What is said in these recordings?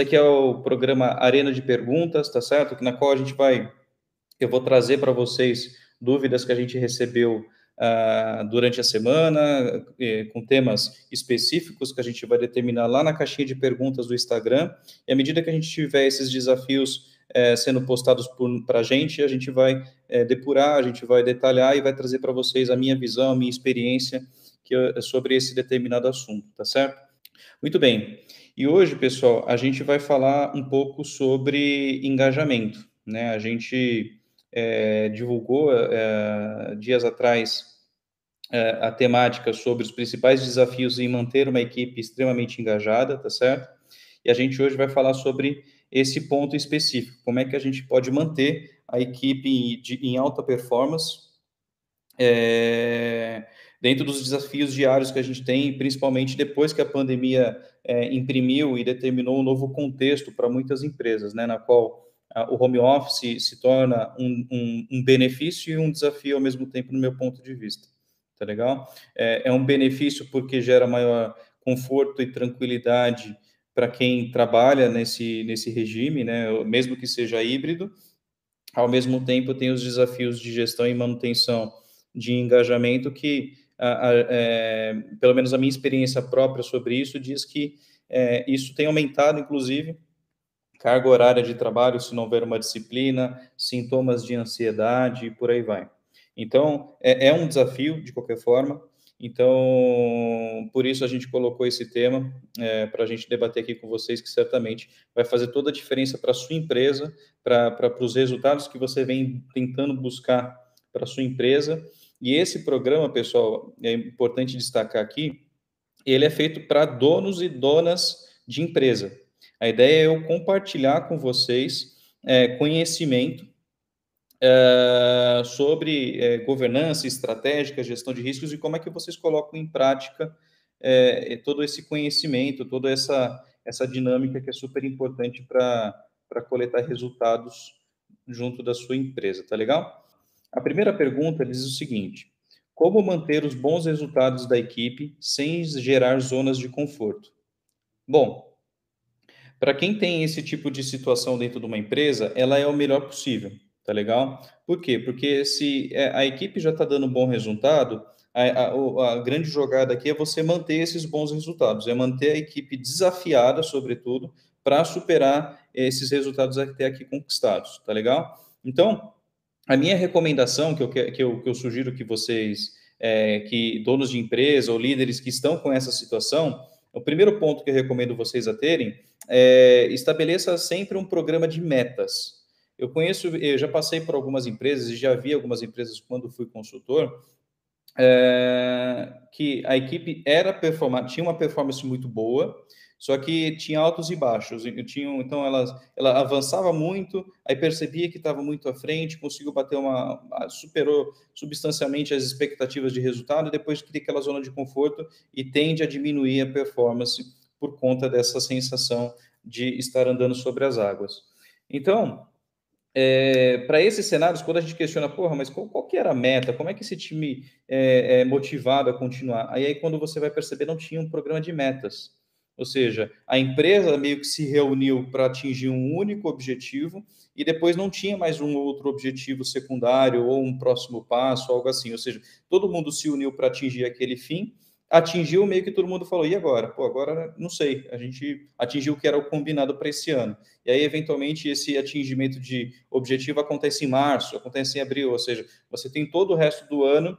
daqui é o programa Arena de Perguntas, tá certo? Na qual a gente vai, eu vou trazer para vocês dúvidas que a gente recebeu uh, durante a semana, eh, com temas específicos que a gente vai determinar lá na caixinha de perguntas do Instagram. E à medida que a gente tiver esses desafios eh, sendo postados para a gente, a gente vai eh, depurar, a gente vai detalhar e vai trazer para vocês a minha visão, a minha experiência eu, sobre esse determinado assunto, tá certo? Muito bem. E hoje, pessoal, a gente vai falar um pouco sobre engajamento. Né? A gente é, divulgou é, dias atrás é, a temática sobre os principais desafios em manter uma equipe extremamente engajada, tá certo? E a gente hoje vai falar sobre esse ponto específico, como é que a gente pode manter a equipe de, em alta performance é, dentro dos desafios diários que a gente tem, principalmente depois que a pandemia é, imprimiu e determinou um novo contexto para muitas empresas, né, na qual a, o home office se torna um, um, um, benefício e um desafio ao mesmo tempo, no meu ponto de vista. Tá legal? É, é um benefício porque gera maior conforto e tranquilidade para quem trabalha nesse, nesse regime, né, mesmo que seja híbrido. Ao mesmo tempo, tem os desafios de gestão e manutenção de engajamento que a, é, pelo menos a minha experiência própria sobre isso diz que é, isso tem aumentado, inclusive, carga horária de trabalho se não houver uma disciplina, sintomas de ansiedade e por aí vai. Então, é, é um desafio, de qualquer forma. Então, por isso a gente colocou esse tema é, para a gente debater aqui com vocês, que certamente vai fazer toda a diferença para a sua empresa, para os resultados que você vem tentando buscar para a sua empresa e esse programa, pessoal, é importante destacar aqui, ele é feito para donos e donas de empresa. A ideia é eu compartilhar com vocês é, conhecimento é, sobre é, governança estratégica, gestão de riscos e como é que vocês colocam em prática é, todo esse conhecimento, toda essa, essa dinâmica que é super importante para coletar resultados junto da sua empresa, tá legal? A primeira pergunta diz o seguinte: como manter os bons resultados da equipe sem gerar zonas de conforto? Bom, para quem tem esse tipo de situação dentro de uma empresa, ela é o melhor possível, tá legal? Por quê? Porque se é, a equipe já está dando bom resultado, a, a, a, grande jogada aqui é você manter esses bons resultados, é manter a equipe desafiada, sobretudo, para superar esses resultados até aqui conquistados, tá legal? Então, a minha recomendação, que eu, que eu, que eu sugiro que vocês, é, que donos de empresa ou líderes que estão com essa situação, o primeiro ponto que eu recomendo vocês a terem é estabeleça sempre um programa de metas. Eu conheço, eu já passei por algumas empresas e já vi algumas empresas quando fui consultor, é, que a equipe era performar, tinha uma performance muito boa, só que tinha altos e baixos. Tinha, então ela, ela avançava muito, aí percebia que estava muito à frente, conseguiu bater uma. superou substancialmente as expectativas de resultado, e depois cria aquela zona de conforto e tende a diminuir a performance por conta dessa sensação de estar andando sobre as águas. Então, é, para esses cenários, quando a gente questiona, porra, mas qual, qual que era a meta? Como é que esse time é, é motivado a continuar? Aí, aí, quando você vai perceber, não tinha um programa de metas. Ou seja, a empresa meio que se reuniu para atingir um único objetivo e depois não tinha mais um outro objetivo secundário ou um próximo passo, algo assim. Ou seja, todo mundo se uniu para atingir aquele fim, atingiu meio que todo mundo falou: e agora? Pô, agora não sei. A gente atingiu o que era o combinado para esse ano. E aí, eventualmente, esse atingimento de objetivo acontece em março, acontece em abril. Ou seja, você tem todo o resto do ano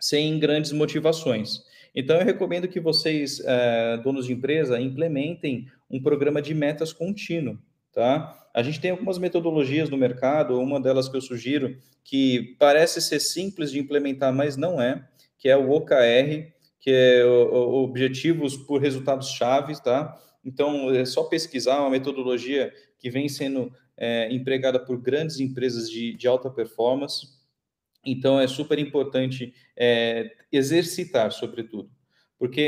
sem grandes motivações. Então, eu recomendo que vocês, é, donos de empresa, implementem um programa de metas contínuo, tá? A gente tem algumas metodologias no mercado, uma delas que eu sugiro, que parece ser simples de implementar, mas não é, que é o OKR, que é Objetivos por Resultados Chaves, tá? Então, é só pesquisar uma metodologia que vem sendo é, empregada por grandes empresas de, de alta performance, então, é super importante é, exercitar, sobretudo. Porque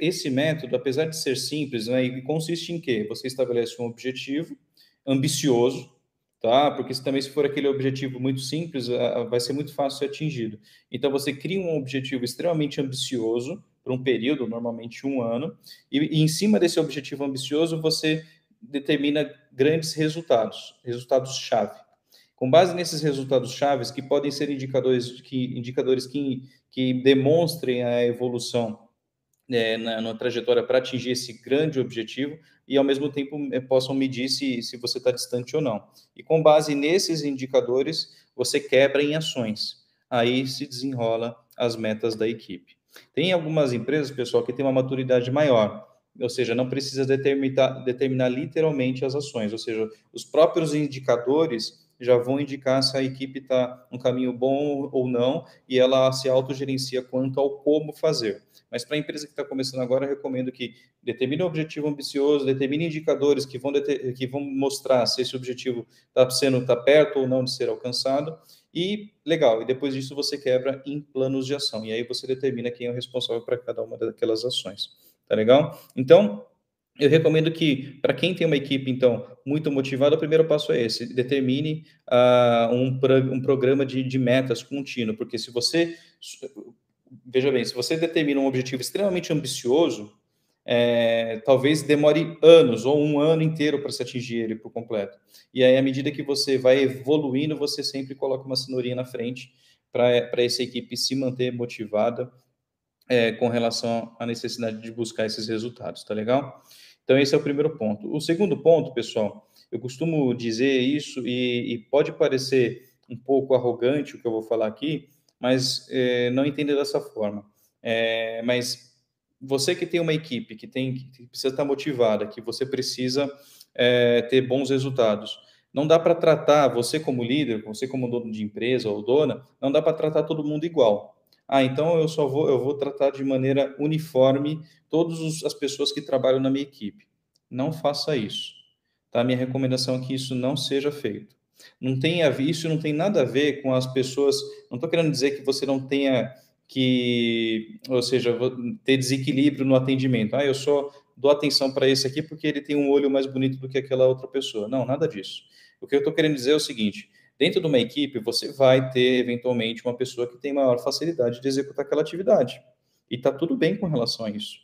esse método, apesar de ser simples, né, consiste em quê? Você estabelece um objetivo ambicioso, tá? Porque se, também se for aquele objetivo muito simples, vai ser muito fácil ser atingido. Então, você cria um objetivo extremamente ambicioso, para um período, normalmente um ano, e, e em cima desse objetivo ambicioso, você determina grandes resultados, resultados-chave. Com base nesses resultados chaves, que podem ser indicadores que, indicadores que, que demonstrem a evolução é, na, na, trajetória para atingir esse grande objetivo e, ao mesmo tempo, é, possam medir se, se você está distante ou não. E com base nesses indicadores, você quebra em ações. Aí se desenrola as metas da equipe. Tem algumas empresas, pessoal, que têm uma maturidade maior, ou seja, não precisa determinar, determinar literalmente as ações, ou seja, os próprios indicadores já vão indicar se a equipe está no caminho bom ou não, e ela se autogerencia quanto ao como fazer. Mas para a empresa que está começando agora, recomendo que determine um objetivo ambicioso, determine indicadores que vão, que vão mostrar se esse objetivo está sendo tá perto ou não de ser alcançado, e legal, e depois disso você quebra em planos de ação, e aí você determina quem é o responsável para cada uma daquelas ações. Tá legal? Então, eu recomendo que, para quem tem uma equipe, então, muito motivada, o primeiro passo é esse: determine uh, um, um programa de, de metas contínuo, porque se você, veja bem, se você determina um objetivo extremamente ambicioso, é, talvez demore anos ou um ano inteiro para se atingir ele por completo. E aí, à medida que você vai evoluindo, você sempre coloca uma cenourinha na frente para essa equipe se manter motivada é, com relação à necessidade de buscar esses resultados, tá legal? Então, esse é o primeiro ponto. O segundo ponto, pessoal, eu costumo dizer isso e, e pode parecer um pouco arrogante o que eu vou falar aqui, mas é, não entenda dessa forma. É, mas você que tem uma equipe, que, tem, que precisa estar motivada, que você precisa é, ter bons resultados, não dá para tratar você como líder, você como dono de empresa ou dona, não dá para tratar todo mundo igual. Ah, então eu só vou, eu vou tratar de maneira uniforme todas as pessoas que trabalham na minha equipe. Não faça isso. Tá? Minha recomendação é que isso não seja feito. Não tem a ver, isso não tem nada a ver com as pessoas. Não estou querendo dizer que você não tenha que, ou seja, ter desequilíbrio no atendimento. Ah, eu só dou atenção para esse aqui porque ele tem um olho mais bonito do que aquela outra pessoa. Não, nada disso. O que eu estou querendo dizer é o seguinte: Dentro de uma equipe, você vai ter, eventualmente, uma pessoa que tem maior facilidade de executar aquela atividade. E está tudo bem com relação a isso.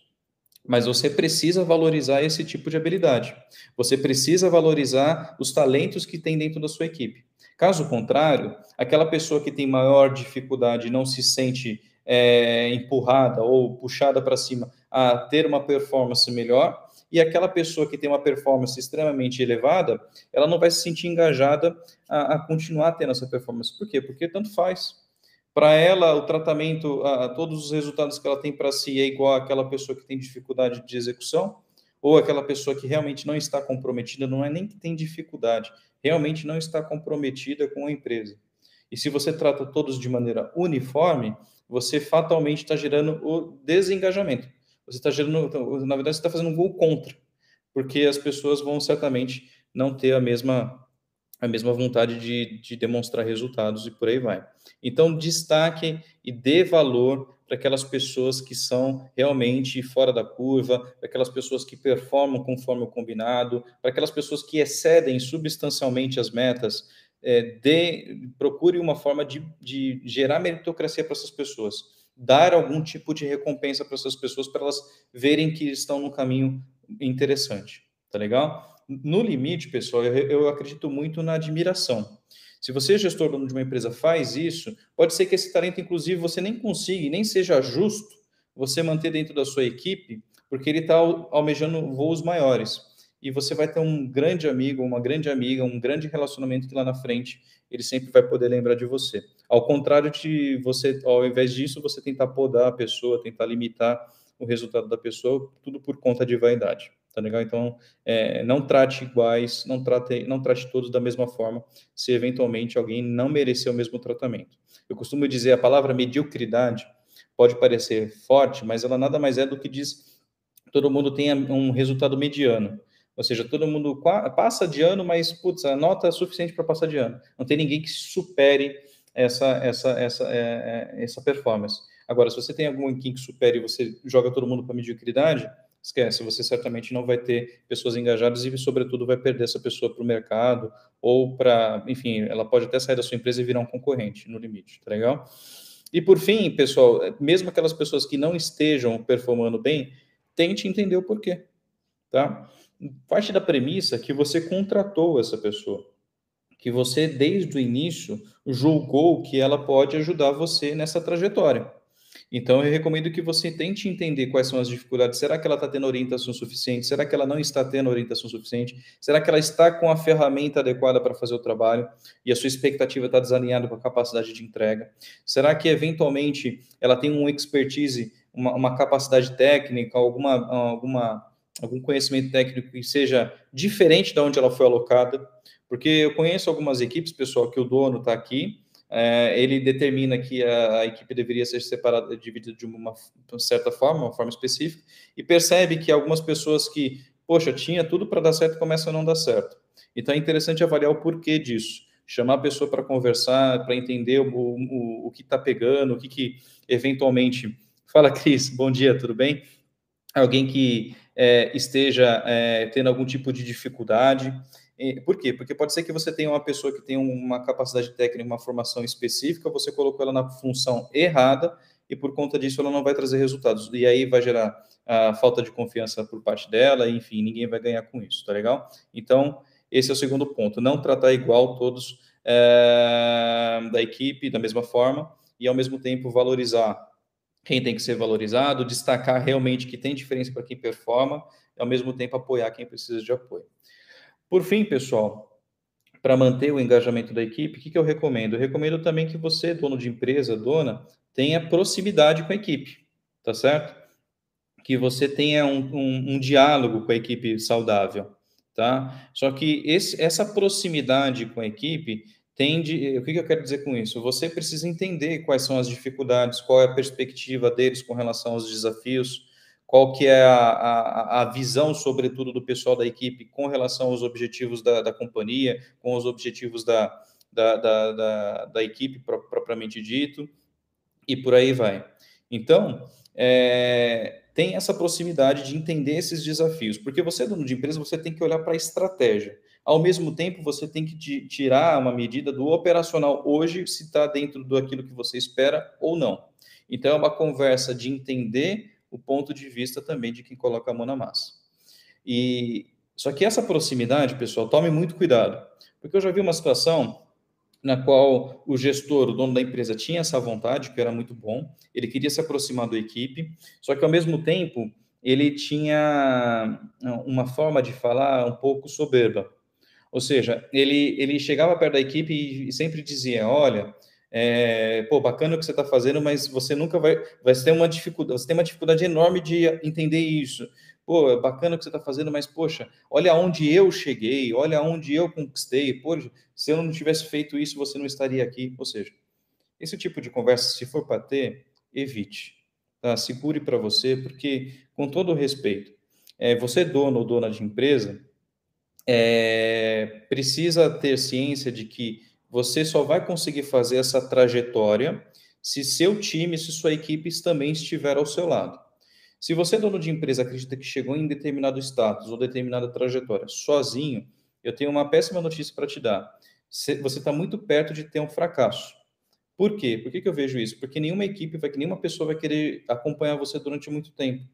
Mas você precisa valorizar esse tipo de habilidade. Você precisa valorizar os talentos que tem dentro da sua equipe. Caso contrário, aquela pessoa que tem maior dificuldade não se sente é, empurrada ou puxada para cima a ter uma performance melhor, e aquela pessoa que tem uma performance extremamente elevada, ela não vai se sentir engajada a, a continuar tendo essa performance. Por quê? Porque tanto faz. Para ela, o tratamento, a, todos os resultados que ela tem para si é igual àquela pessoa que tem dificuldade de execução, ou aquela pessoa que realmente não está comprometida, não é nem que tem dificuldade, realmente não está comprometida com a empresa. E se você trata todos de maneira uniforme, você fatalmente está gerando o desengajamento você está gerando, então, na verdade, você está fazendo um gol contra, porque as pessoas vão certamente não ter a mesma a mesma vontade de, de demonstrar resultados e por aí vai. Então, destaque e dê valor para aquelas pessoas que são realmente fora da curva, para aquelas pessoas que performam conforme o combinado, para aquelas pessoas que excedem substancialmente as metas. É, dê, procure uma forma de, de gerar meritocracia para essas pessoas dar algum tipo de recompensa para essas pessoas para elas verem que estão no caminho interessante, tá legal? No limite, pessoal, eu, eu acredito muito na admiração. Se você, gestor de uma empresa, faz isso, pode ser que esse talento, inclusive, você nem consiga, nem seja justo você manter dentro da sua equipe, porque ele está almejando voos maiores. E você vai ter um grande amigo, uma grande amiga, um grande relacionamento que lá na frente ele sempre vai poder lembrar de você. Ao contrário de você, ao invés disso, você tentar podar a pessoa, tentar limitar o resultado da pessoa, tudo por conta de vaidade, tá legal? Então, é, não trate iguais, não trate, não trate todos da mesma forma, se eventualmente alguém não merecer o mesmo tratamento. Eu costumo dizer, a palavra mediocridade pode parecer forte, mas ela nada mais é do que diz todo mundo tem um resultado mediano. Ou seja, todo mundo passa de ano, mas putz, a nota é suficiente para passar de ano. Não tem ninguém que supere essa, essa, essa, é, é, essa performance. Agora, se você tem algum que supere e você joga todo mundo para mediocridade, esquece, você certamente não vai ter pessoas engajadas e, sobretudo, vai perder essa pessoa para o mercado ou para, enfim, ela pode até sair da sua empresa e virar um concorrente no limite, tá legal? E por fim, pessoal, mesmo aquelas pessoas que não estejam performando bem, tente entender o porquê, tá? parte da premissa que você contratou essa pessoa, que você, desde o início, julgou que ela pode ajudar você nessa trajetória. Então, eu recomendo que você tente entender quais são as dificuldades. Será que ela está tendo orientação suficiente? Será que ela não está tendo orientação suficiente? Será que ela está com a ferramenta adequada para fazer o trabalho e a sua expectativa está desalinhada com a capacidade de entrega? Será que, eventualmente, ela tem um expertise, uma, uma capacidade técnica, alguma, alguma, algum conhecimento técnico que seja diferente de onde ela foi alocada? Porque eu conheço algumas equipes, pessoal, que o dono está aqui, é, ele determina que a, a, equipe deveria ser separada, dividida de uma, uma certa forma, uma forma específica, e percebe que algumas pessoas que, poxa, tinha tudo para dar certo, começam a não dar certo. Então é interessante avaliar o porquê disso, chamar a pessoa para conversar, para entender o, o, o que está pegando, o que, que eventualmente. Fala, Cris, bom dia, tudo bem? Alguém que é, esteja é, tendo algum tipo de dificuldade. Por quê? Porque pode ser que você tenha uma pessoa que tem uma capacidade técnica, uma formação específica, você colocou ela na função errada e por conta disso ela não vai trazer resultados. E aí vai gerar a falta de confiança por parte dela, enfim, ninguém vai ganhar com isso, tá legal? Então, esse é o segundo ponto, não tratar igual todos é, da equipe da mesma forma e ao mesmo tempo valorizar quem tem que ser valorizado, destacar realmente que tem diferença para quem performa, e ao mesmo tempo apoiar quem precisa de apoio. Por fim, pessoal, para manter o engajamento da equipe, o que, que eu recomendo? Eu recomendo também que você, dono de empresa, dona, tenha proximidade com a equipe, tá certo? Que você tenha um, um, um diálogo com a equipe saudável, tá? Só que esse, essa proximidade com a equipe tende. O que, que eu quero dizer com isso? Você precisa entender quais são as dificuldades, qual é a perspectiva deles com relação aos desafios qual que é a, a, a, visão, sobretudo, do pessoal da equipe com relação aos objetivos da, da companhia, com os objetivos da, da, da, da, equipe propriamente dito, e por aí vai. Então, é, tem essa proximidade de entender esses desafios, porque você, dono de empresa, você tem que olhar para a estratégia. Ao mesmo tempo, você tem que tirar uma medida do operacional hoje, se está dentro daquilo que você espera ou não. Então, é uma conversa de entender o ponto de vista também de quem coloca a mão na massa. E só que essa proximidade, pessoal, tome muito cuidado, porque eu já vi uma situação na qual o gestor, o dono da empresa, tinha essa vontade, que era muito bom, ele queria se aproximar da equipe, só que ao mesmo tempo ele tinha uma forma de falar um pouco soberba. Ou seja, ele, ele chegava perto da equipe e sempre dizia: Olha, é, pô, bacana o que você está fazendo, mas você nunca vai, vai ter uma dificuldade, você tem uma dificuldade enorme de entender isso. Pô, é bacana o que você está fazendo, mas poxa, olha onde eu cheguei, olha onde eu conquistei. Pô, se eu não tivesse feito isso, você não estaria aqui. Ou seja, esse tipo de conversa, se for para ter, evite. Tá? Segure para você, porque, com todo respeito, é, você dono ou dona de empresa, é, precisa ter ciência de que você só vai conseguir fazer essa trajetória se seu time, se sua equipe também estiver ao seu lado. Se você, dono de empresa, acredita que chegou em determinado status ou determinada trajetória sozinho, eu tenho uma péssima notícia para te dar. Você está muito perto de ter um fracasso. Por quê? Por que, que eu vejo isso? Porque nenhuma equipe, vai, nenhuma pessoa vai querer acompanhar você durante muito tempo.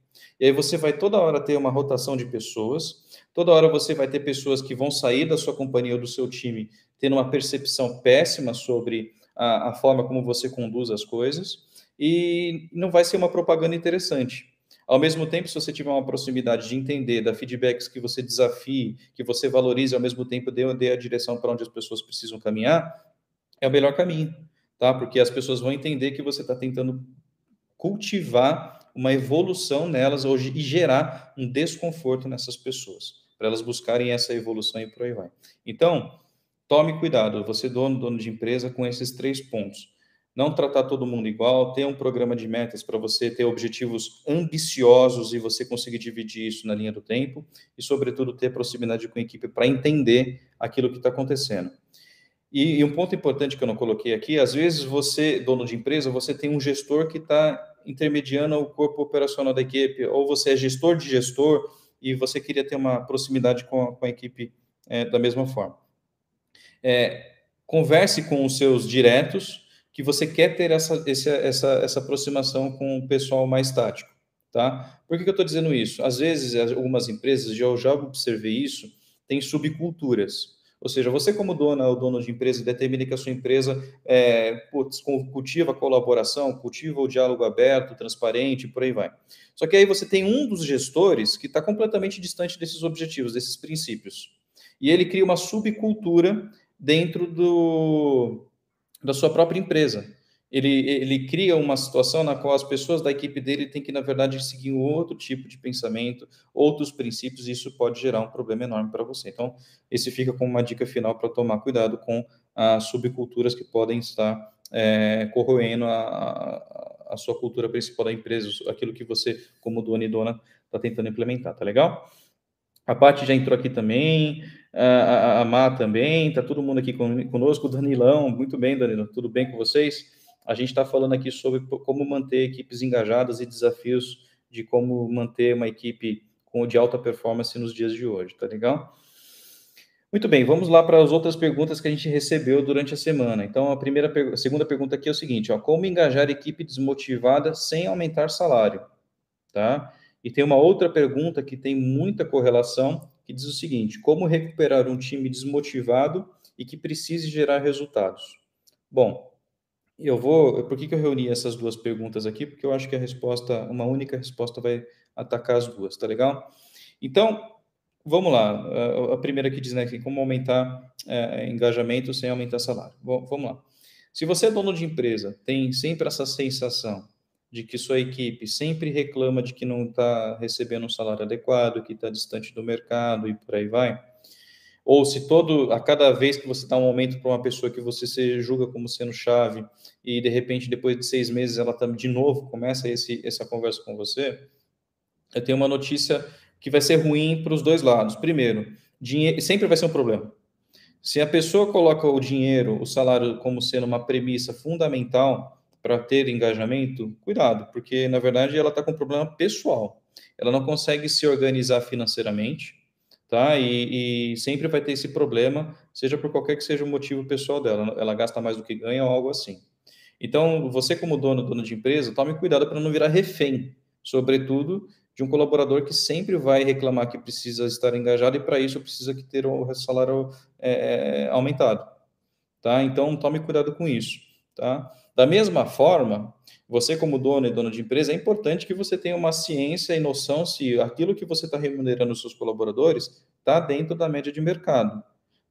E aí você vai toda hora ter uma rotação de pessoas, toda hora você vai ter pessoas que vão sair da sua companhia ou do seu time tendo uma percepção péssima sobre a, a forma como você conduz as coisas, e não vai ser uma propaganda interessante. Ao mesmo tempo, se você tiver uma proximidade de entender, dar feedbacks que você desafie, que você valorize, ao mesmo tempo dê, dê a direção para onde as pessoas precisam caminhar, é o melhor caminho, tá? Porque as pessoas vão entender que você está tentando cultivar uma evolução nelas hoje e gerar um desconforto nessas pessoas, para elas buscarem essa evolução e por aí vai. Então, Tome cuidado, você dono, dono de empresa, com esses três pontos. Não tratar todo mundo igual, ter um programa de metas para você ter objetivos ambiciosos e você conseguir dividir isso na linha do tempo e, sobretudo, ter proximidade com a equipe para entender aquilo que está acontecendo. E, e, um ponto importante que eu não coloquei aqui, às vezes você, dono de empresa, você tem um gestor que está intermediando o corpo operacional da equipe, ou você é gestor de gestor e você queria ter uma proximidade com a, com a equipe é, da mesma forma é, converse com os seus diretos, que você quer ter essa, essa, essa, essa aproximação com o pessoal mais tático, tá? Por que, que eu estou dizendo isso? Às vezes, algumas empresas, eu já observei isso, tem subculturas. Ou seja, você como dona ou dono de empresa determina que a sua empresa é, putz, cultiva a colaboração, cultiva o diálogo aberto, transparente, por aí vai. Só que aí você tem um dos gestores que está completamente distante desses objetivos, desses princípios. E ele cria uma subcultura dentro do, da sua própria empresa ele, ele cria uma situação na qual as pessoas da equipe dele têm que, na verdade, seguir um outro tipo de pensamento, outros princípios, e isso pode gerar um problema enorme para você. Então, esse fica como uma dica final para tomar cuidado com as subculturas que podem estar é, corroendo a, a, a, sua cultura principal da empresa, aquilo que você, como dono e dona, está tentando implementar, tá legal? A Paty já entrou aqui também, a, a Má também, tá todo mundo aqui conosco, Danilão, muito bem, Danilo, tudo bem com vocês? A gente está falando aqui sobre como manter equipes engajadas e desafios de como manter uma equipe com de alta performance nos dias de hoje, tá legal? Muito bem, vamos lá para as outras perguntas que a gente recebeu durante a semana. Então, a primeira, a segunda pergunta aqui é o seguinte: ó, como engajar equipe desmotivada sem aumentar salário, tá? E tem uma outra pergunta que tem muita correlação, que diz o seguinte: como recuperar um time desmotivado e que precise gerar resultados? Bom, eu vou. Por que, que eu reuni essas duas perguntas aqui? Porque eu acho que a resposta, uma única resposta, vai atacar as duas, tá legal? Então, vamos lá. A primeira que diz, né, como aumentar é, engajamento sem aumentar salário. Bom, vamos lá. Se você é dono de empresa, tem sempre essa sensação de que sua equipe sempre reclama de que não está recebendo um salário adequado, que está distante do mercado e por aí vai ou se todo a cada vez que você dá um aumento para uma pessoa que você se julga como sendo chave e de repente depois de seis meses ela tá, de novo começa esse, essa conversa com você, eu tenho uma notícia que vai ser ruim para os dois lados. Primeiro, dinheiro sempre vai ser um problema. Se a pessoa coloca o dinheiro, o salário como sendo uma premissa fundamental para ter engajamento, cuidado, porque na verdade ela está com um problema pessoal. Ela não consegue se organizar financeiramente tá? E, e, sempre vai ter esse problema, seja por qualquer que seja o motivo pessoal dela, ela gasta mais do que ganha ou algo assim. Então, você como dono, dono de empresa, tome cuidado para não virar refém, sobretudo de um colaborador que sempre vai reclamar que precisa estar engajado e para isso precisa que ter o salário é, é, aumentado, tá? Então, tome cuidado com isso, tá? Da mesma forma, você como dono e dona de empresa, é importante que você tenha uma ciência e noção se aquilo que você está remunerando os seus colaboradores está dentro da média de mercado.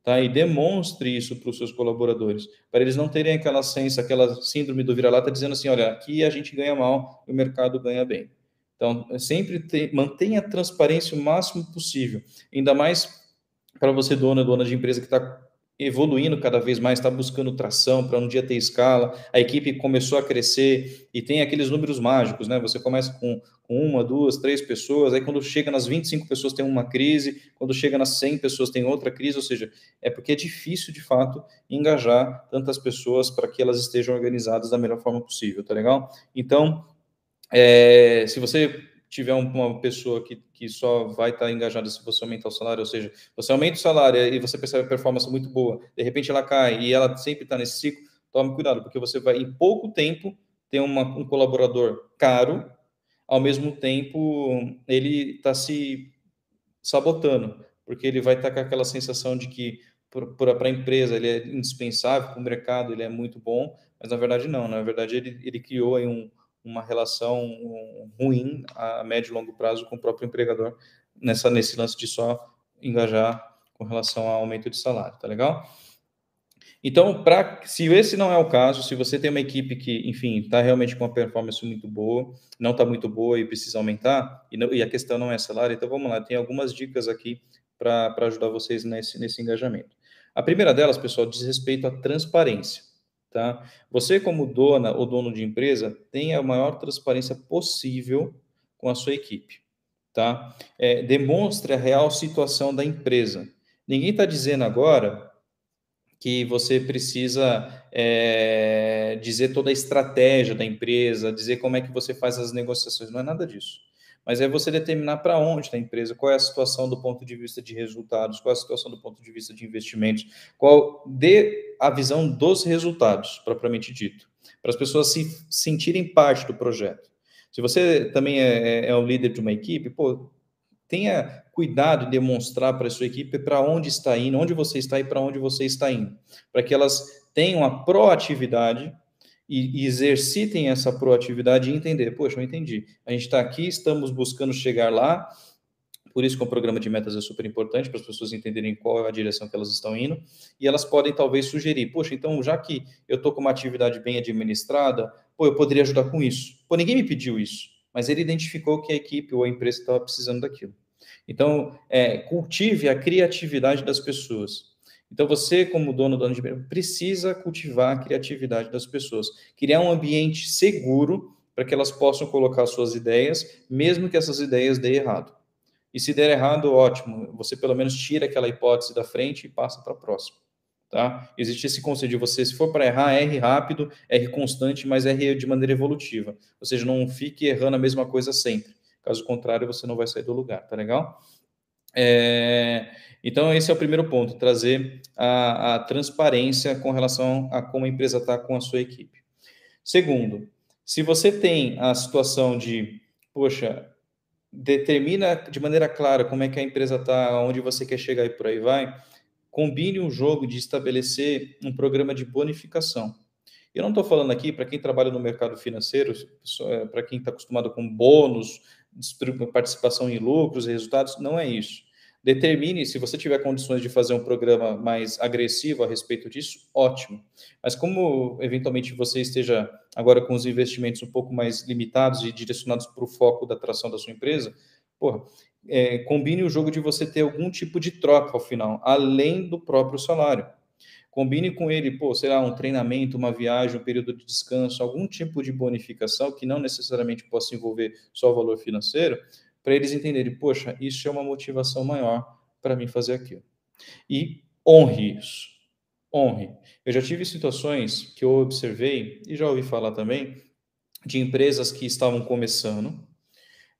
Tá? E demonstre isso para os seus colaboradores, para eles não terem aquela sensação, aquela síndrome do vira-lata dizendo assim, olha, aqui a gente ganha mal e o mercado ganha bem. Então, sempre te, mantenha a transparência o máximo possível, ainda mais para você, dona, dona de empresa que está evoluindo cada vez mais, está buscando tração para um dia ter escala, a equipe começou a crescer e tem aqueles números mágicos, né? Você começa com, com uma, duas, três pessoas, aí quando chega nas 25 pessoas tem uma crise, quando chega nas 100 pessoas tem outra crise, ou seja, é porque é difícil de fato engajar tantas pessoas para que elas estejam organizadas da melhor forma possível, tá legal? Então, é, se você tiver uma pessoa que, que só vai estar engajada se você aumentar o salário, ou seja, você aumenta o salário e você percebe a performance muito boa, de repente ela cai e ela sempre está nesse ciclo, tome cuidado, porque você vai, em pouco tempo, ter uma, um colaborador caro, ao mesmo tempo ele está se sabotando, porque ele vai estar tá com aquela sensação de que para a empresa ele é indispensável, para o mercado ele é muito bom, mas na verdade não, na verdade ele, ele criou aí um, uma relação ruim a médio e longo prazo com o próprio empregador nessa nesse lance de só engajar com relação ao aumento de salário, tá legal? Então, para se esse não é o caso, se você tem uma equipe que, enfim, está realmente com uma performance muito boa, não está muito boa e precisa aumentar, e, não, e, a questão não é salário, então vamos lá, tem algumas dicas aqui para ajudar vocês nesse, nesse engajamento. A primeira delas, pessoal, diz respeito à transparência. Tá? Você, como dona ou dono de empresa, tenha a maior transparência possível com a sua equipe. Tá? É, demonstre a real situação da empresa. Ninguém está dizendo agora que você precisa é, dizer toda a estratégia da empresa, dizer como é que você faz as negociações. Não é nada disso mas é você determinar para onde está a empresa, qual é a situação do ponto de vista de resultados, qual é a situação do ponto de vista de investimentos, qual dê a visão dos resultados, propriamente dito, para as pessoas se sentirem parte do projeto. Se você também é, é, é o líder de uma equipe, pô, tenha cuidado de demonstrar para a sua equipe para onde está indo, onde você está e para onde você está indo, para que elas tenham a proatividade e, e exercitem essa proatividade e entender, poxa, eu entendi, a gente está aqui, estamos buscando chegar lá, por isso que o programa de metas é super importante para as pessoas entenderem qual é a direção que elas estão indo, e elas podem talvez sugerir, poxa, então já que eu estou com uma atividade bem administrada, pô, eu poderia ajudar com isso. Pô, ninguém me pediu isso, mas ele identificou que a equipe ou a empresa estava precisando daquilo. Então, é, cultive a criatividade das pessoas. Então, você, como dono, dono de precisa cultivar a criatividade das pessoas, criar um ambiente seguro para que elas possam colocar suas ideias, mesmo que essas ideias dêem errado. E se der errado, ótimo, você pelo menos tira aquela hipótese da frente e passa para a próxima. Tá? Existe esse conceito de você, se for para errar, erre rápido, erre constante, mas erre de maneira evolutiva. Ou seja, não fique errando a mesma coisa sempre. Caso contrário, você não vai sair do lugar, tá legal? É, então, esse é o primeiro ponto, trazer a, a transparência com relação a como a empresa está com a sua equipe. Segundo, se você tem a situação de, poxa, determina de maneira clara como é que a empresa está, onde você quer chegar e por aí vai, combine um jogo de estabelecer um programa de bonificação. Eu não estou falando aqui para quem trabalha no mercado financeiro, é, para quem está acostumado com bônus, participação em lucros, resultados, não é isso. Determine, se você tiver condições de fazer um programa mais agressivo a respeito disso, ótimo. Mas como eventualmente você esteja agora com os investimentos um pouco mais limitados e direcionados para o foco da atração da sua empresa, porra, é, combine o jogo de você ter algum tipo de troca ao final, além do próprio salário. Combine com ele, pô, sei lá, um treinamento, uma viagem, um período de descanso, algum tipo de bonificação que não necessariamente possa envolver só o valor financeiro, para eles entenderem, poxa, isso é uma motivação maior para mim fazer aquilo. E honre isso. Honre. Eu já tive situações que eu observei, e já ouvi falar também, de empresas que estavam começando,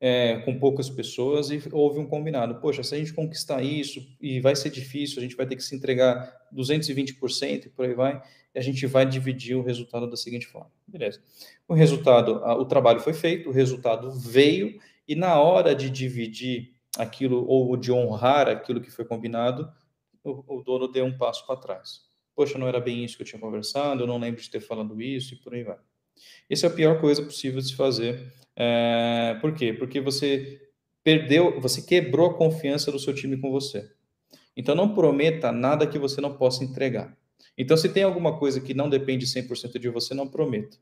é, com poucas pessoas e houve um combinado. Poxa, se a gente conquistar isso e vai ser difícil, a gente vai ter que se entregar 220% e por aí vai, e a gente vai dividir o resultado da seguinte forma. Beleza. O resultado, o trabalho foi feito, o resultado veio e na hora de dividir aquilo ou de honrar aquilo que foi combinado, o, o dono deu um passo para trás. Poxa, não era bem isso que eu tinha conversado, eu não lembro de ter falado isso e por aí vai. Essa é a pior coisa possível de se fazer é, por quê? Porque você perdeu, você quebrou a confiança do seu time com você. Então não prometa nada que você não possa entregar. Então se tem alguma coisa que não depende 100% de você, não prometa.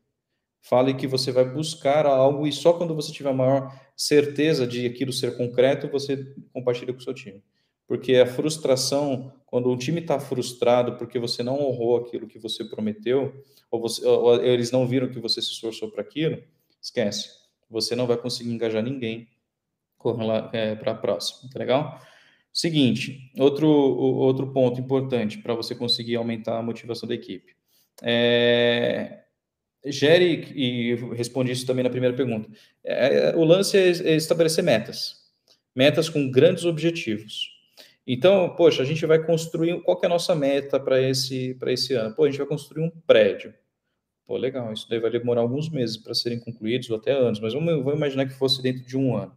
Fale que você vai buscar algo e só quando você tiver a maior certeza de aquilo ser concreto, você compartilha com o seu time. Porque a frustração, quando um time está frustrado porque você não honrou aquilo que você prometeu, ou, você, ou eles não viram que você se esforçou para aquilo, esquece você não vai conseguir engajar ninguém é, para a próxima, tá legal? Seguinte, outro, outro ponto importante para você conseguir aumentar a motivação da equipe. É, gere, e respondi isso também na primeira pergunta, é, o lance é, é estabelecer metas, metas com grandes objetivos. Então, poxa, a gente vai construir, qual é a nossa meta para esse, esse ano? Pô, a gente vai construir um prédio. Pô, legal, isso daí vai demorar alguns meses para serem concluídos, ou até anos, mas vamos, vamos imaginar que fosse dentro de um ano.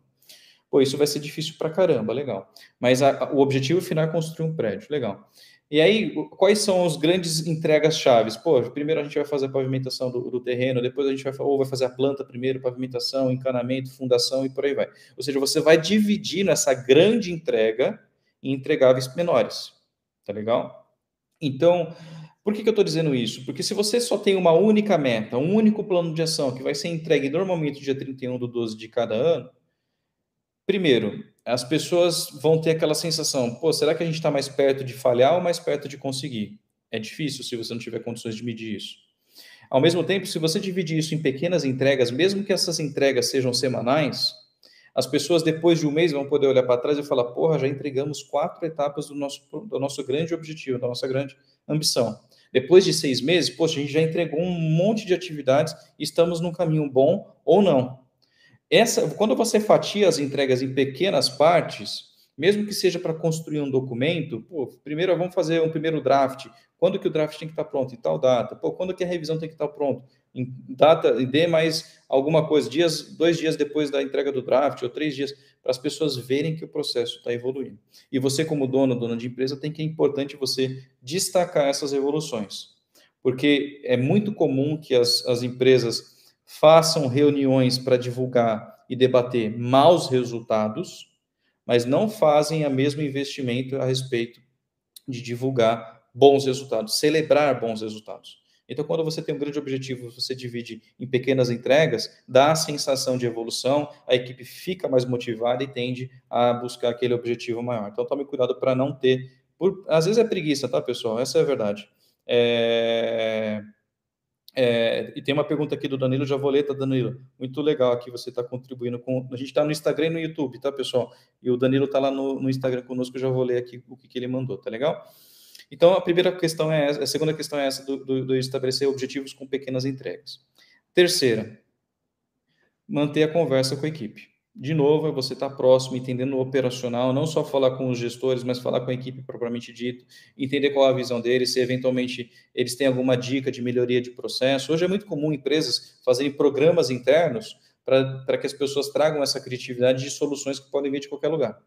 Pô, isso vai ser difícil para caramba, legal. Mas a, o objetivo final é construir um prédio, legal. E aí, quais são as grandes entregas chaves? Pô, primeiro a gente vai fazer a pavimentação do, do, terreno, depois a gente vai, ou vai fazer a planta primeiro, pavimentação, encanamento, fundação e por aí vai. Ou seja, você vai dividir nessa grande entrega em entregáveis menores, tá legal? Então, por que, que eu estou dizendo isso? Porque se você só tem uma única meta, um único plano de ação que vai ser entregue normalmente dia 31 do 12 de cada ano, primeiro, as pessoas vão ter aquela sensação: pô, será que a gente está mais perto de falhar ou mais perto de conseguir? É difícil se você não tiver condições de medir isso. Ao mesmo tempo, se você dividir isso em pequenas entregas, mesmo que essas entregas sejam semanais, as pessoas depois de um mês vão poder olhar para trás e falar: porra, já entregamos quatro etapas do nosso, do nosso grande objetivo, da nossa grande ambição. Depois de seis meses, poxa, a gente já entregou um monte de atividades, estamos num caminho bom ou não. Essa, quando você fatia as entregas em pequenas partes, mesmo que seja para construir um documento, pô, primeiro vamos fazer um primeiro draft. Quando que o draft tem que estar pronto? Em tal data. Pô, quando que a revisão tem que estar pronto? em data, dê mais alguma coisa, dias, dois dias depois da entrega do draft, ou três dias, para as pessoas verem que o processo está evoluindo. E você, como dono, dona de empresa, tem que é importante você destacar essas evoluções. Porque é muito comum que as, as empresas façam reuniões para divulgar e debater maus resultados, mas não fazem o mesmo investimento a respeito de divulgar bons resultados, celebrar bons resultados. Então, quando você tem um grande objetivo, você divide em pequenas entregas, dá a sensação de evolução, a equipe fica mais motivada e tende a buscar aquele objetivo maior. Então, tome cuidado para não ter. Por... Às vezes é preguiça, tá, pessoal? Essa é a verdade. É... É, e tem uma pergunta aqui do Danilo Javoleta, Danilo, muito legal aqui você está contribuindo com. A gente está no Instagram e no YouTube, tá, pessoal? E o Danilo está lá no, no, Instagram conosco, eu já vou ler aqui o que, que, ele mandou, tá legal? Então, a primeira questão é essa, a segunda questão é essa do, do, do estabelecer objetivos com pequenas entregas. Terceira, manter a conversa com a equipe de novo, você estar tá próximo, entendendo o operacional, não só falar com os gestores, mas falar com a equipe propriamente dito, entender qual é a visão deles, se eventualmente eles têm alguma dica de melhoria de processo. Hoje é muito comum empresas fazerem programas internos para que as pessoas tragam essa criatividade de soluções que podem vir de qualquer lugar.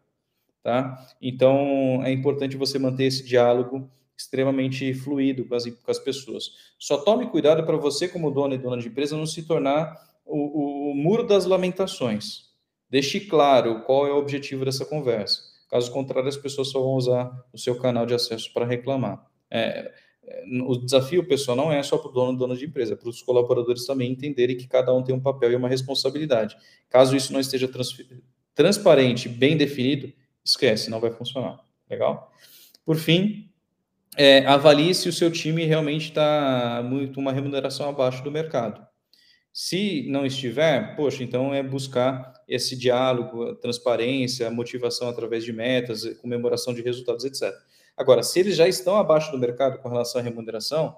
Tá? Então, é importante você manter esse diálogo extremamente fluido com as, com as pessoas. Só tome cuidado para você, como dono e dona de empresa, não se tornar o, o, muro das lamentações Deixe claro qual é o objetivo dessa conversa. Caso contrário, as pessoas só vão usar o seu canal de acesso para reclamar. É, é o desafio, pessoal, não é só para o dono e dona de empresa, é para os colaboradores também entenderem que cada um tem um papel e uma responsabilidade. Caso isso não esteja transparente, bem definido, esquece, não vai funcionar. Legal? Por fim, é, avalie se o seu time realmente está muito uma remuneração abaixo do mercado. Se não estiver, poxa, então é buscar esse diálogo, transparência, motivação através de metas, comemoração de resultados, etc. Agora, se eles já estão abaixo do mercado com relação à remuneração,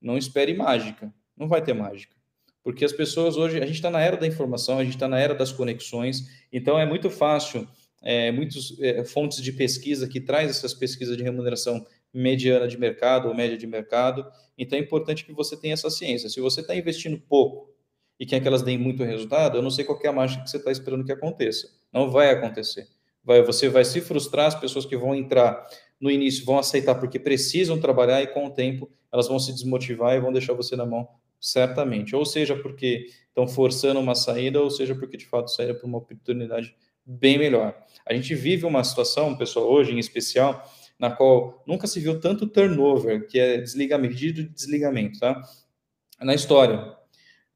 não espere mágica, não vai ter mágica. Porque as pessoas hoje, a gente está na era da informação, a gente está na era das conexões, então é muito fácil, é, muitas é, fontes de pesquisa que traz essas pesquisas de remuneração mediana de mercado ou média de mercado, então é importante que você tenha essa ciência. Se você está investindo pouco e quer que elas deem muito resultado, eu não sei qual é a mágica que você está esperando que aconteça. Não vai acontecer. Vai, você vai se frustrar, as pessoas que vão entrar no início vão aceitar porque precisam trabalhar e com o tempo elas vão se desmotivar e vão deixar você na mão certamente. Ou seja, porque estão forçando uma saída, ou seja, porque de fato saíram para uma oportunidade bem melhor. A gente vive uma situação, pessoal, hoje em especial, na qual nunca se viu tanto turnover, que é desligamento, pedido de desligamento, tá? Na história.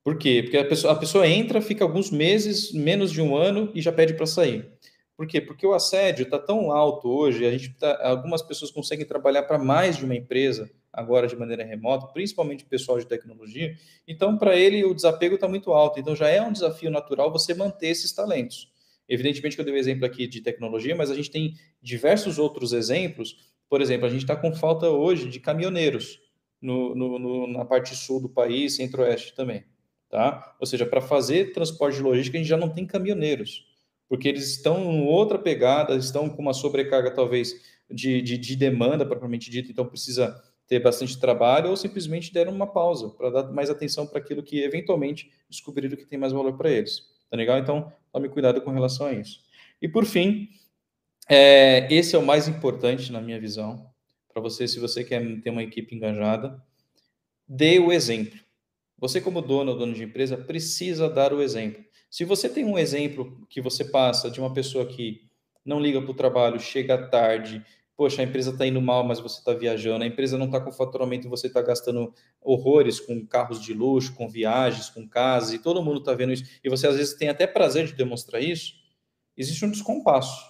Por quê? Porque a pessoa, a pessoa entra, fica alguns meses, menos de um ano e já pede para sair. Por quê? Porque o assédio está tão alto hoje, a gente tá, algumas pessoas conseguem trabalhar para mais de uma empresa agora de maneira remota, principalmente pessoal de tecnologia. Então, para ele, o desapego está muito alto. Então, já é um desafio natural você manter esses talentos. Evidentemente que eu dei um exemplo aqui de tecnologia, mas a gente tem diversos outros exemplos. Por exemplo, a gente está com falta hoje de caminhoneiros no, no, no, na parte sul do país, centro-oeste também tá? Ou seja, para fazer transporte de logística, a gente já não tem caminhoneiros, porque eles estão em outra pegada, estão com uma sobrecarga, talvez, de, de, de demanda, propriamente dito, então precisa ter bastante trabalho, ou simplesmente deram uma pausa para dar mais atenção para aquilo que eventualmente descobriram que tem mais valor para eles. Tá legal? Então, tome cuidado com relação a isso. E por fim, é, esse é o mais importante na minha visão, para você, se você quer ter uma equipe engajada, dê o exemplo. Você, como dono ou dono de empresa, precisa dar o exemplo. Se você tem um exemplo que você passa de uma pessoa que não liga para o trabalho, chega tarde, poxa, a empresa está indo mal, mas você está viajando, a empresa não está com faturamento e você está gastando horrores com carros de luxo, com viagens, com casas, e todo mundo está vendo isso, e você às vezes tem até prazer de demonstrar isso, existe um descompasso.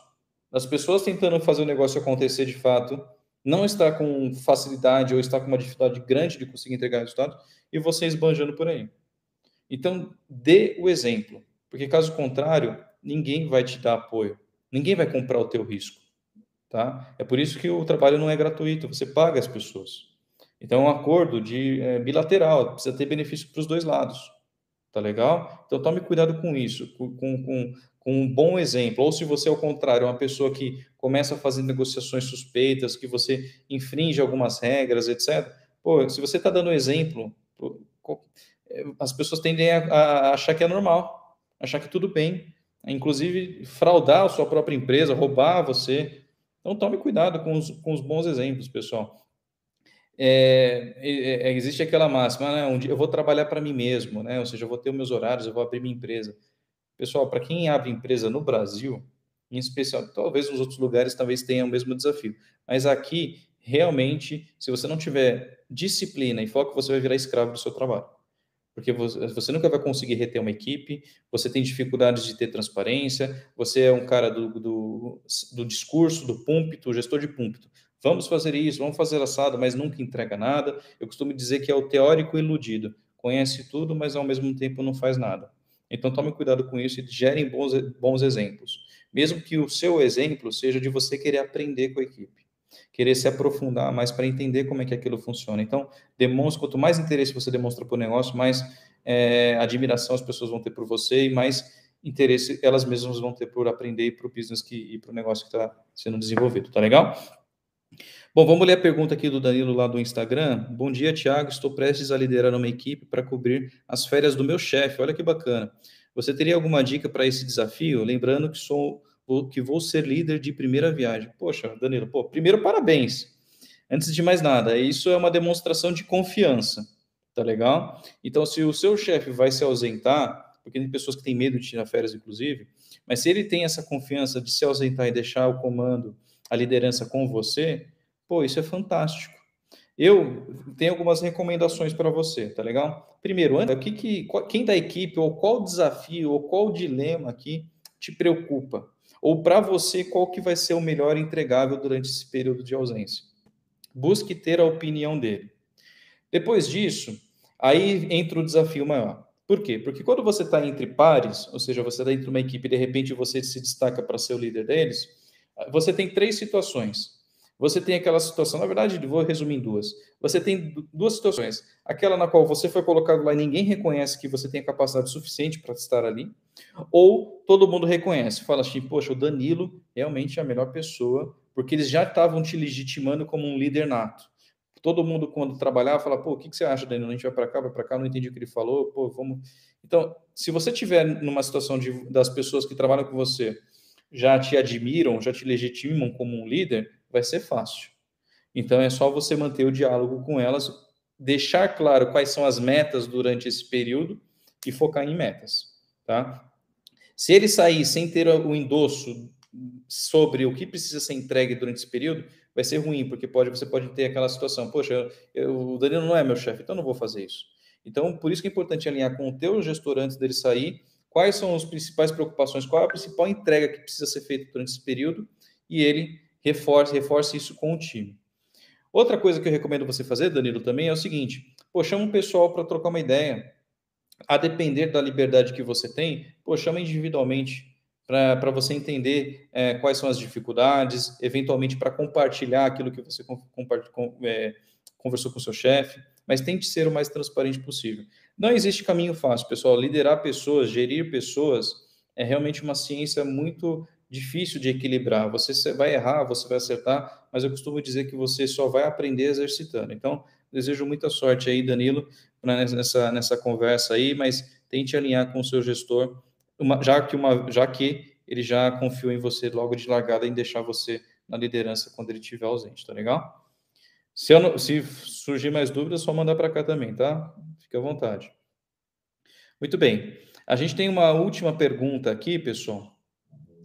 As pessoas tentando fazer o negócio acontecer de fato, não está com facilidade ou está com uma dificuldade grande de conseguir entregar resultado, e você esbanjando por aí. Então, dê o exemplo, porque caso contrário, ninguém vai te dar apoio, ninguém vai comprar o teu risco, tá? É por isso que o trabalho não é gratuito, você paga as pessoas. Então, é um acordo de é, bilateral, precisa ter benefício para os dois lados, tá legal? Então, tome cuidado com isso, com, com, com um bom exemplo. Ou se você, ao contrário, é uma pessoa que começa a fazer negociações suspeitas, que você infringe algumas regras, etc. Pô, se você está dando exemplo as pessoas tendem a, a achar que é normal, achar que tudo bem, inclusive fraudar a sua própria empresa, roubar você. Então tome cuidado com os, com os bons exemplos, pessoal. É, é, é existe aquela máxima, né? Um dia eu vou trabalhar para mim mesmo, né? Ou seja, eu vou ter meus horários, eu vou abrir minha empresa. Pessoal, para quem abre empresa no Brasil, em especial, talvez nos outros lugares talvez tenha o mesmo desafio, mas aqui realmente, se você não tiver disciplina e foco, você vai virar escravo do seu trabalho porque você nunca vai conseguir reter uma equipe, você tem dificuldades de ter transparência, você é um cara do, do, do discurso, do púlpito, gestor de púlpito. Vamos fazer isso, vamos fazer assado, mas nunca entrega nada. Eu costumo dizer que é o teórico iludido, conhece tudo, mas ao mesmo tempo não faz nada. Então tome cuidado com isso e gerem bons, bons exemplos. Mesmo que o seu exemplo seja de você querer aprender com a equipe querer se aprofundar mais para entender como é que aquilo funciona. Então, demonstra, quanto mais interesse você demonstra para o negócio, mais é, admiração as pessoas vão ter por você e mais interesse elas mesmas vão ter por aprender para o business que, e para o negócio que está sendo desenvolvido. Tá legal? Bom, vamos ler a pergunta aqui do Danilo lá do Instagram. Bom dia, Tiago. Estou prestes a liderar uma equipe para cobrir as férias do meu chefe. Olha que bacana. Você teria alguma dica para esse desafio? Lembrando que sou que vou ser líder de primeira viagem. Poxa, Danilo, pô, primeiro parabéns. Antes de mais nada, isso é uma demonstração de confiança, tá legal? Então, se o seu chefe vai se ausentar, porque tem pessoas que têm medo de tirar férias, inclusive, mas se ele tem essa confiança de se ausentar e deixar o comando, a liderança com você, pô, isso é fantástico. Eu tenho algumas recomendações para você, tá legal? Primeiro, o que, que quem da equipe ou qual desafio ou qual dilema aqui te preocupa? Ou para você, qual que vai ser o melhor entregável durante esse período de ausência? Busque ter a opinião dele. Depois disso, aí entra o desafio maior. Por quê? Porque quando você está entre pares, ou seja, você está entre uma equipe e de repente você se destaca para ser o líder deles, você tem três situações. Você tem aquela situação, na verdade, vou resumir em duas. Você tem duas situações. Aquela na qual você foi colocado lá e ninguém reconhece que você tem a capacidade suficiente para estar ali, ou todo mundo reconhece, fala assim, poxa, o Danilo realmente é a melhor pessoa, porque eles já estavam te legitimando como um líder nato. Todo mundo, quando trabalhar, fala, pô, o que, que você acha, Danilo? A gente vai para cá, vai para cá, não entendi o que ele falou, pô, vamos... Então, se você tiver numa situação de, das pessoas que trabalham com você já te admiram, já te legitimam como um líder, vai ser fácil. Então é só você manter o diálogo com elas, deixar claro quais são as metas durante esse período e focar em metas, tá? Se ele sair sem ter o endosso sobre o que precisa ser entregue durante esse período, vai ser ruim, porque pode, você pode ter aquela situação, poxa, eu, o Danilo não é meu chefe, então não vou fazer isso. Então, por isso que é importante alinhar com o teu gestor antes dele sair, quais são as principais preocupações, qual é a principal entrega que precisa ser feita durante esse período, e ele reforce, reforce isso com o time. Outra coisa que eu recomendo você fazer, Danilo, também é o seguinte: pô, chama um pessoal para trocar uma ideia. A depender da liberdade que você tem, pô, chama individualmente para você entender é, quais são as dificuldades, eventualmente para compartilhar aquilo que você com, é, conversou com o seu chefe, mas tente ser o mais transparente possível. Não existe caminho fácil, pessoal. Liderar pessoas, gerir pessoas, é realmente uma ciência muito difícil de equilibrar. Você vai errar, você vai acertar, mas eu costumo dizer que você só vai aprender exercitando. Então, desejo muita sorte aí, Danilo, nessa, nessa conversa aí, mas tente alinhar com o seu gestor, uma, já, que uma, já que ele já confiou em você logo de largada em deixar você na liderança quando ele estiver ausente, tá legal? Se, se surgir mais dúvidas, só mandar para cá também, tá? Fique à vontade. Muito bem. A gente tem uma última pergunta aqui, pessoal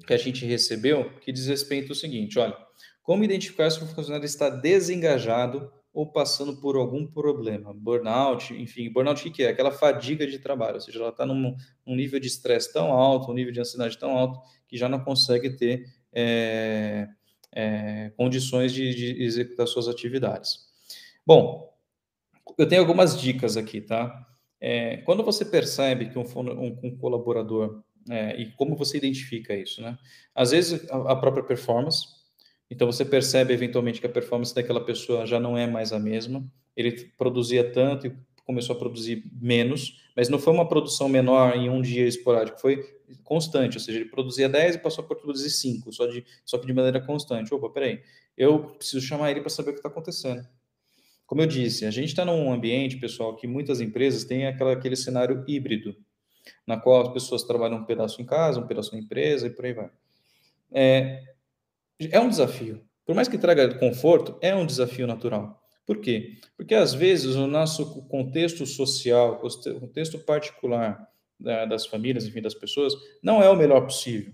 que a gente recebeu que diz respeito ao seguinte: olha, como identificar se o funcionário está desengajado ou passando por algum problema? Burnout, enfim, burnout o que é? Aquela fadiga de trabalho, ou seja, ela está num, num, nível de estresse tão alto, um nível de ansiedade tão alto, que já não consegue ter é, é, condições de, de executar suas atividades. Bom, eu tenho algumas dicas aqui, tá? É, quando você percebe que um, um, um colaborador é, e como você identifica isso, né? Às vezes a, a própria performance, então você percebe eventualmente que a performance daquela pessoa já não é mais a mesma. Ele produzia tanto e começou a produzir menos, mas não foi uma produção menor em um dia esporádico, foi constante, ou seja, ele produzia 10 e passou a produzir 5, só, de, só que de maneira constante. Opa, peraí, eu preciso chamar ele para saber o que está acontecendo. Como eu disse, a gente está num ambiente, pessoal, que muitas empresas têm aquela, aquele cenário híbrido, na qual as pessoas trabalham um pedaço em casa, um pedaço na empresa e por aí vai. É, é um desafio. Por mais que traga conforto, é um desafio natural. Por quê? Porque às vezes o nosso contexto social, o contexto particular das famílias, enfim, das pessoas, não é o melhor possível.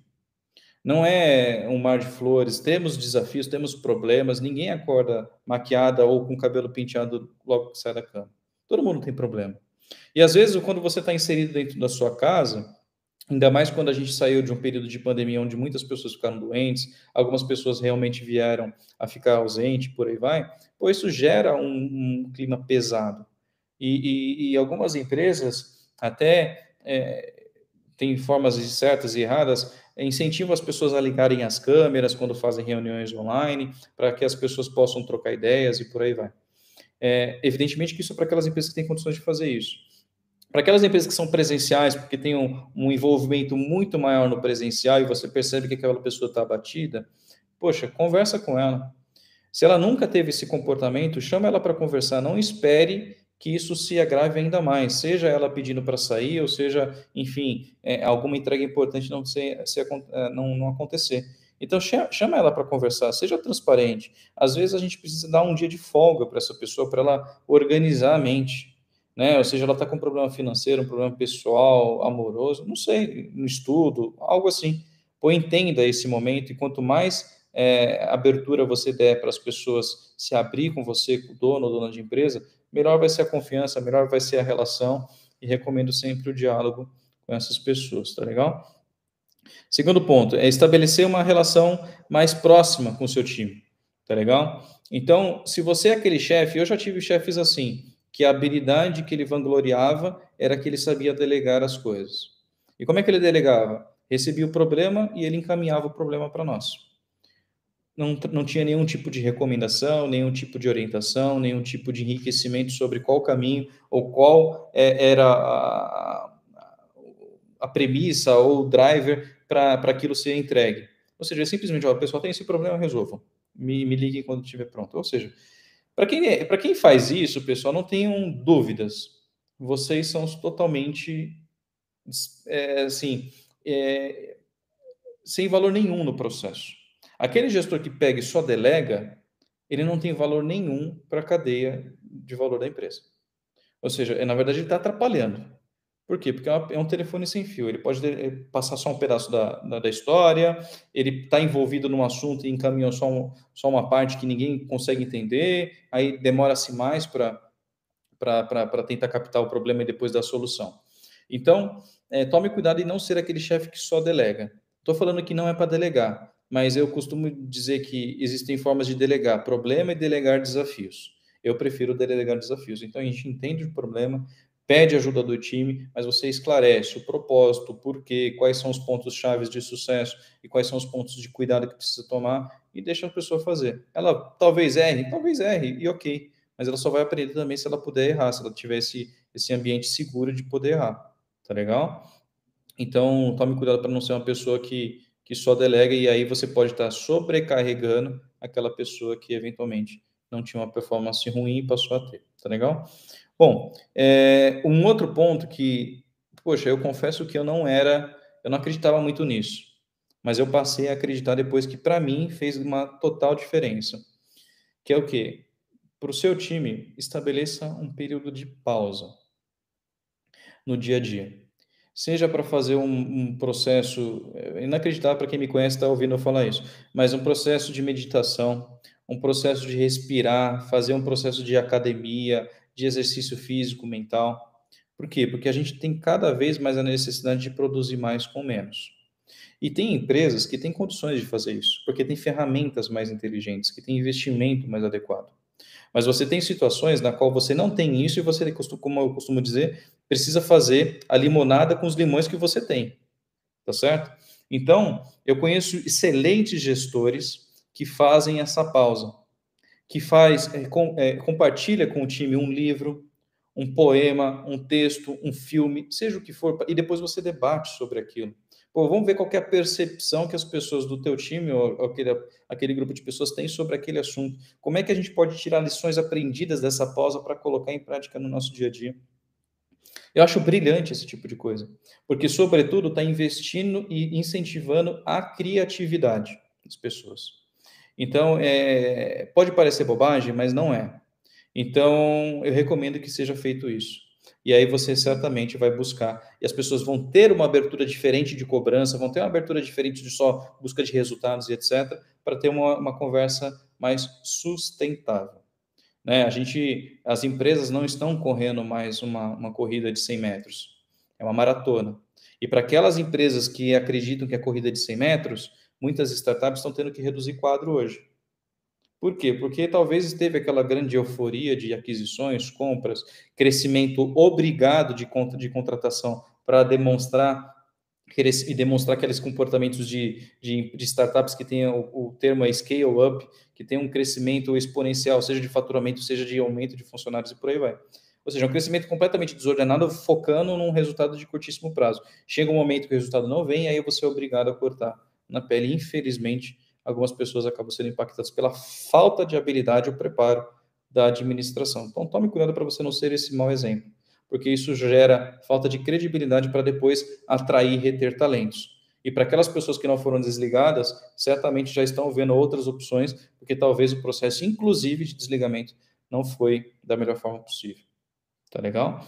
Não é um mar de flores, temos desafios, temos problemas, ninguém acorda maquiada ou com cabelo penteado logo que sai da cama. Todo mundo tem problema. E às vezes, quando você está inserido dentro da sua casa, Ainda mais quando a gente saiu de um período de pandemia onde muitas pessoas ficaram doentes, algumas pessoas realmente vieram a ficar ausentes, por aí vai, pois isso gera um, um clima pesado. E, e, e, algumas empresas até é, têm formas certas e erradas, incentivam as pessoas a ligarem as câmeras quando fazem reuniões online, para que as pessoas possam trocar ideias e por aí vai. É, evidentemente que isso é para aquelas empresas que têm condições de fazer isso. Para aquelas empresas que são presenciais, porque tem um, um, envolvimento muito maior no presencial e você percebe que aquela pessoa está abatida, poxa, conversa com ela. Se ela nunca teve esse comportamento, chama ela para conversar. Não espere que isso se agrave ainda mais, seja ela pedindo para sair, ou seja, enfim, é, alguma entrega importante não, se, se, é, não, não acontecer. Então, chama ela para conversar, seja transparente. Às vezes, a gente precisa dar um dia de folga para essa pessoa, para ela organizar a mente né? Ou seja, ela está com um problema financeiro, um problema pessoal, amoroso, não sei, no estudo, algo assim. Pô, entenda esse momento e quanto mais é, abertura você der para as pessoas se abrir com você, com o dono ou dona de empresa, melhor vai ser a confiança, melhor vai ser a relação e recomendo sempre o diálogo com essas pessoas, tá legal? Segundo ponto, é estabelecer uma relação mais próxima com o seu time, tá legal? Então, se você é aquele chefe, eu já tive chefes assim, que a habilidade que ele vangloriava era que ele sabia delegar as coisas. E como é que ele delegava? Recebia o problema e ele encaminhava o problema para nós. Não, não tinha nenhum tipo de recomendação, nenhum tipo de orientação, nenhum tipo de enriquecimento sobre qual caminho ou qual é, era a, a premissa ou o driver para aquilo ser entregue. Ou seja, simplesmente, ó, pessoal tem esse problema, resolvam. Me, me liguem quando estiver pronto. Ou seja, para quem, é, quem faz isso, pessoal, não tenham dúvidas. Vocês são totalmente, é, assim, é, sem valor nenhum no processo. Aquele gestor que pega e só delega, ele não tem valor nenhum para a cadeia de valor da empresa. Ou seja, na verdade, ele está atrapalhando. Por quê? Porque é, é um telefone sem fio. Ele pode eh, passar só um pedaço da, da, da história, ele está envolvido num assunto e encaminhou só, um, só uma parte que ninguém consegue entender, aí demora-se mais para tentar captar o problema e depois dar a solução. Então, é, tome cuidado em não ser aquele chefe que só delega. Estou falando que não é para delegar, mas eu costumo dizer que existem formas de delegar problema e delegar desafios. Eu prefiro delegar desafios. Então, a gente entende o problema, pede ajuda do time, mas você esclarece o propósito, o porquê, quais são os pontos chaves de sucesso e quais são os pontos de cuidado que precisa tomar e deixa a pessoa fazer. Ela talvez erre, talvez erre, e ok, mas ela só vai aprender também se ela puder errar, se ela tiver esse, esse ambiente seguro de poder errar, tá legal? Então, tome cuidado para não ser uma pessoa que, que só delega e aí você pode estar sobrecarregando aquela pessoa que eventualmente não tinha uma performance ruim e passou a ter, tá legal? Bom, é, um outro ponto que, poxa, eu confesso que eu não era, eu não acreditava muito nisso, mas eu passei a acreditar depois que, para mim, fez uma total diferença. Que é o quê? Para o seu time, estabeleça um período de pausa no dia a dia. Seja para fazer um, um, processo, é inacreditável para quem me conhece está ouvindo eu falar isso, mas um processo de meditação, um processo de respirar, fazer um processo de academia, de exercício físico, mental. Por quê? Porque a gente tem cada vez mais a necessidade de produzir mais com menos. E tem empresas que têm condições de fazer isso, porque tem ferramentas mais inteligentes, que têm investimento mais adequado. Mas você tem situações na qual você não tem isso e você, como eu costumo dizer, precisa fazer a limonada com os limões que você tem. Tá certo? Então, eu conheço excelentes gestores que fazem essa pausa que faz, é, com, é, compartilha com o time um livro, um poema, um texto, um filme, seja o que for, e depois você debate sobre aquilo. Pô, vamos ver qual é a percepção que as pessoas do teu time ou aquele, aquele grupo de pessoas têm sobre aquele assunto. Como é que a gente pode tirar lições aprendidas dessa pausa para colocar em prática no nosso dia a dia? Eu acho brilhante esse tipo de coisa, porque, sobretudo, está investindo e incentivando a criatividade das pessoas. Então, é, pode parecer bobagem, mas não é. Então, eu recomendo que seja feito isso. E aí você certamente vai buscar, e as pessoas vão ter uma abertura diferente de cobrança, vão ter uma abertura diferente de só busca de resultados e etc., para ter uma, uma conversa mais sustentável. Né? A gente, as empresas não estão correndo mais uma, uma corrida de 100 metros, é uma maratona. E para aquelas empresas que acreditam que é corrida de 100 metros, muitas startups estão tendo que reduzir quadro hoje. Por quê? Porque talvez teve aquela grande euforia de aquisições, compras, crescimento obrigado de, conta, de contratação para demonstrar e demonstrar aqueles comportamentos de, de, de startups que tem o, o termo é scale up, que tem um crescimento exponencial, seja de faturamento, seja de aumento de funcionários e por aí vai. Ou seja, um crescimento completamente desordenado, focando num resultado de curtíssimo prazo. Chega um momento que o resultado não vem, aí você é obrigado a cortar na pele. Infelizmente, algumas pessoas acabam sendo impactadas pela falta de habilidade ou preparo da administração. Então, tome cuidado para você não ser esse mau exemplo, porque isso gera falta de credibilidade para depois atrair e reter talentos. E para aquelas pessoas que não foram desligadas, certamente já estão vendo outras opções, porque talvez o processo, inclusive de desligamento, não foi da melhor forma possível. Tá legal?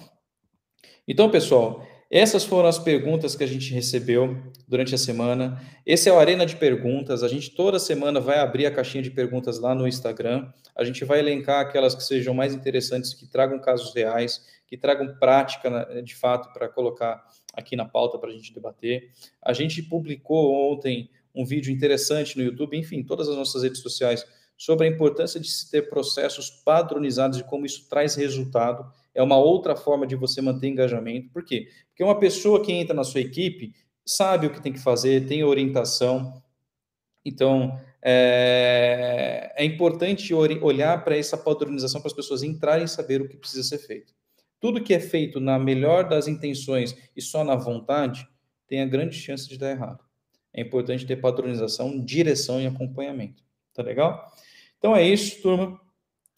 Então, pessoal, essas foram as perguntas que a gente recebeu durante a semana. Esse é o Arena de Perguntas. A gente toda semana vai abrir a caixinha de perguntas lá no Instagram. A gente vai elencar aquelas que sejam mais interessantes, que tragam casos reais, que tragam prática né, de fato para colocar aqui na pauta para a gente debater. A gente publicou ontem um vídeo interessante no YouTube, enfim, todas as nossas redes sociais, sobre a importância de se ter processos padronizados e como isso traz resultado. É uma outra forma de você manter engajamento. Por quê? Porque uma pessoa que entra na sua equipe sabe o que tem que fazer, tem orientação. Então, é, é importante olhar para essa padronização para as pessoas entrarem e saber o que precisa ser feito. Tudo que é feito na melhor das intenções e só na vontade tem a grande chance de dar errado. É importante ter padronização, direção e acompanhamento. Tá legal? Então é isso, turma.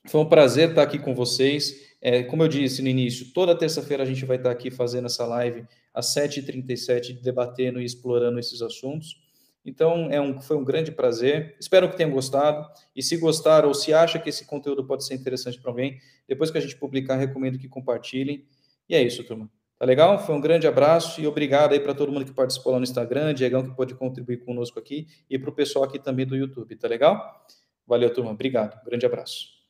Foi um prazer estar aqui com vocês. É, como eu disse no início, toda terça-feira a gente vai estar aqui fazendo essa live às 7h37, debatendo e explorando esses assuntos. Então, é um, foi um grande prazer. Espero que tenham gostado. E se gostaram ou se acha que esse conteúdo pode ser interessante para alguém, depois que a gente publicar, recomendo que compartilhem. E é isso, turma. Tá legal? Foi um grande abraço e obrigado aí para todo mundo que participou lá no Instagram, Diegão que pode contribuir conosco aqui e para o pessoal aqui também do YouTube, tá legal? Valeu, turma. Obrigado. Grande abraço.